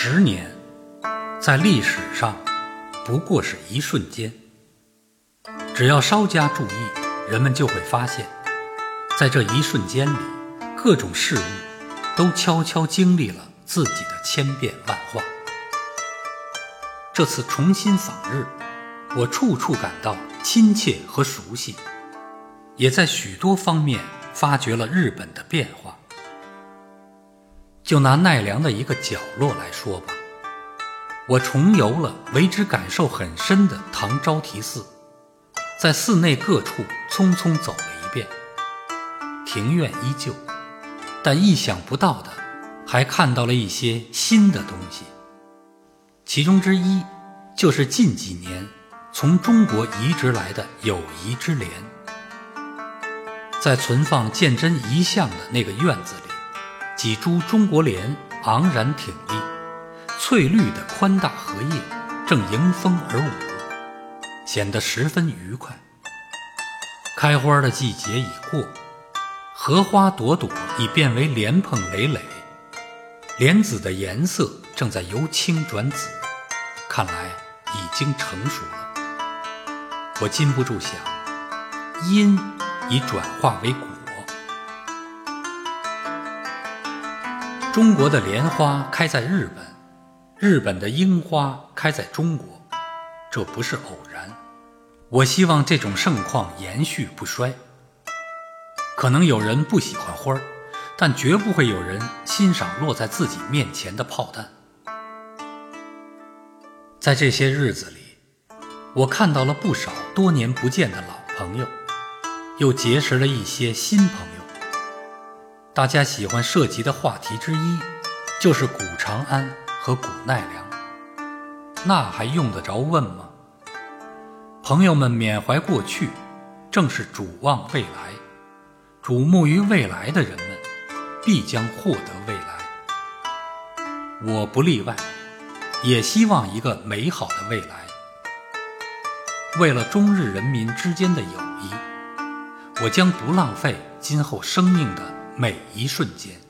十年，在历史上不过是一瞬间。只要稍加注意，人们就会发现，在这一瞬间里，各种事物都悄悄经历了自己的千变万化。这次重新访日，我处处感到亲切和熟悉，也在许多方面发掘了日本的变化。就拿奈良的一个角落来说吧，我重游了为之感受很深的唐招提寺，在寺内各处匆匆走了一遍。庭院依旧，但意想不到的，还看到了一些新的东西。其中之一，就是近几年从中国移植来的友谊之莲，在存放鉴真遗像的那个院子里。几株中国莲昂然挺立，翠绿的宽大荷叶正迎风而舞，显得十分愉快。开花的季节已过，荷花朵朵已变为莲蓬累累，莲子的颜色正在由青转紫，看来已经成熟了。我禁不住想，因已转化为果。中国的莲花开在日本，日本的樱花开在中国，这不是偶然。我希望这种盛况延续不衰。可能有人不喜欢花儿，但绝不会有人欣赏落在自己面前的炮弹。在这些日子里，我看到了不少多年不见的老朋友，又结识了一些新朋友。大家喜欢涉及的话题之一，就是古长安和古奈良。那还用得着问吗？朋友们缅怀过去，正是瞩望未来。瞩目于未来的人们，必将获得未来。我不例外，也希望一个美好的未来。为了中日人民之间的友谊，我将不浪费今后生命的。每一瞬间。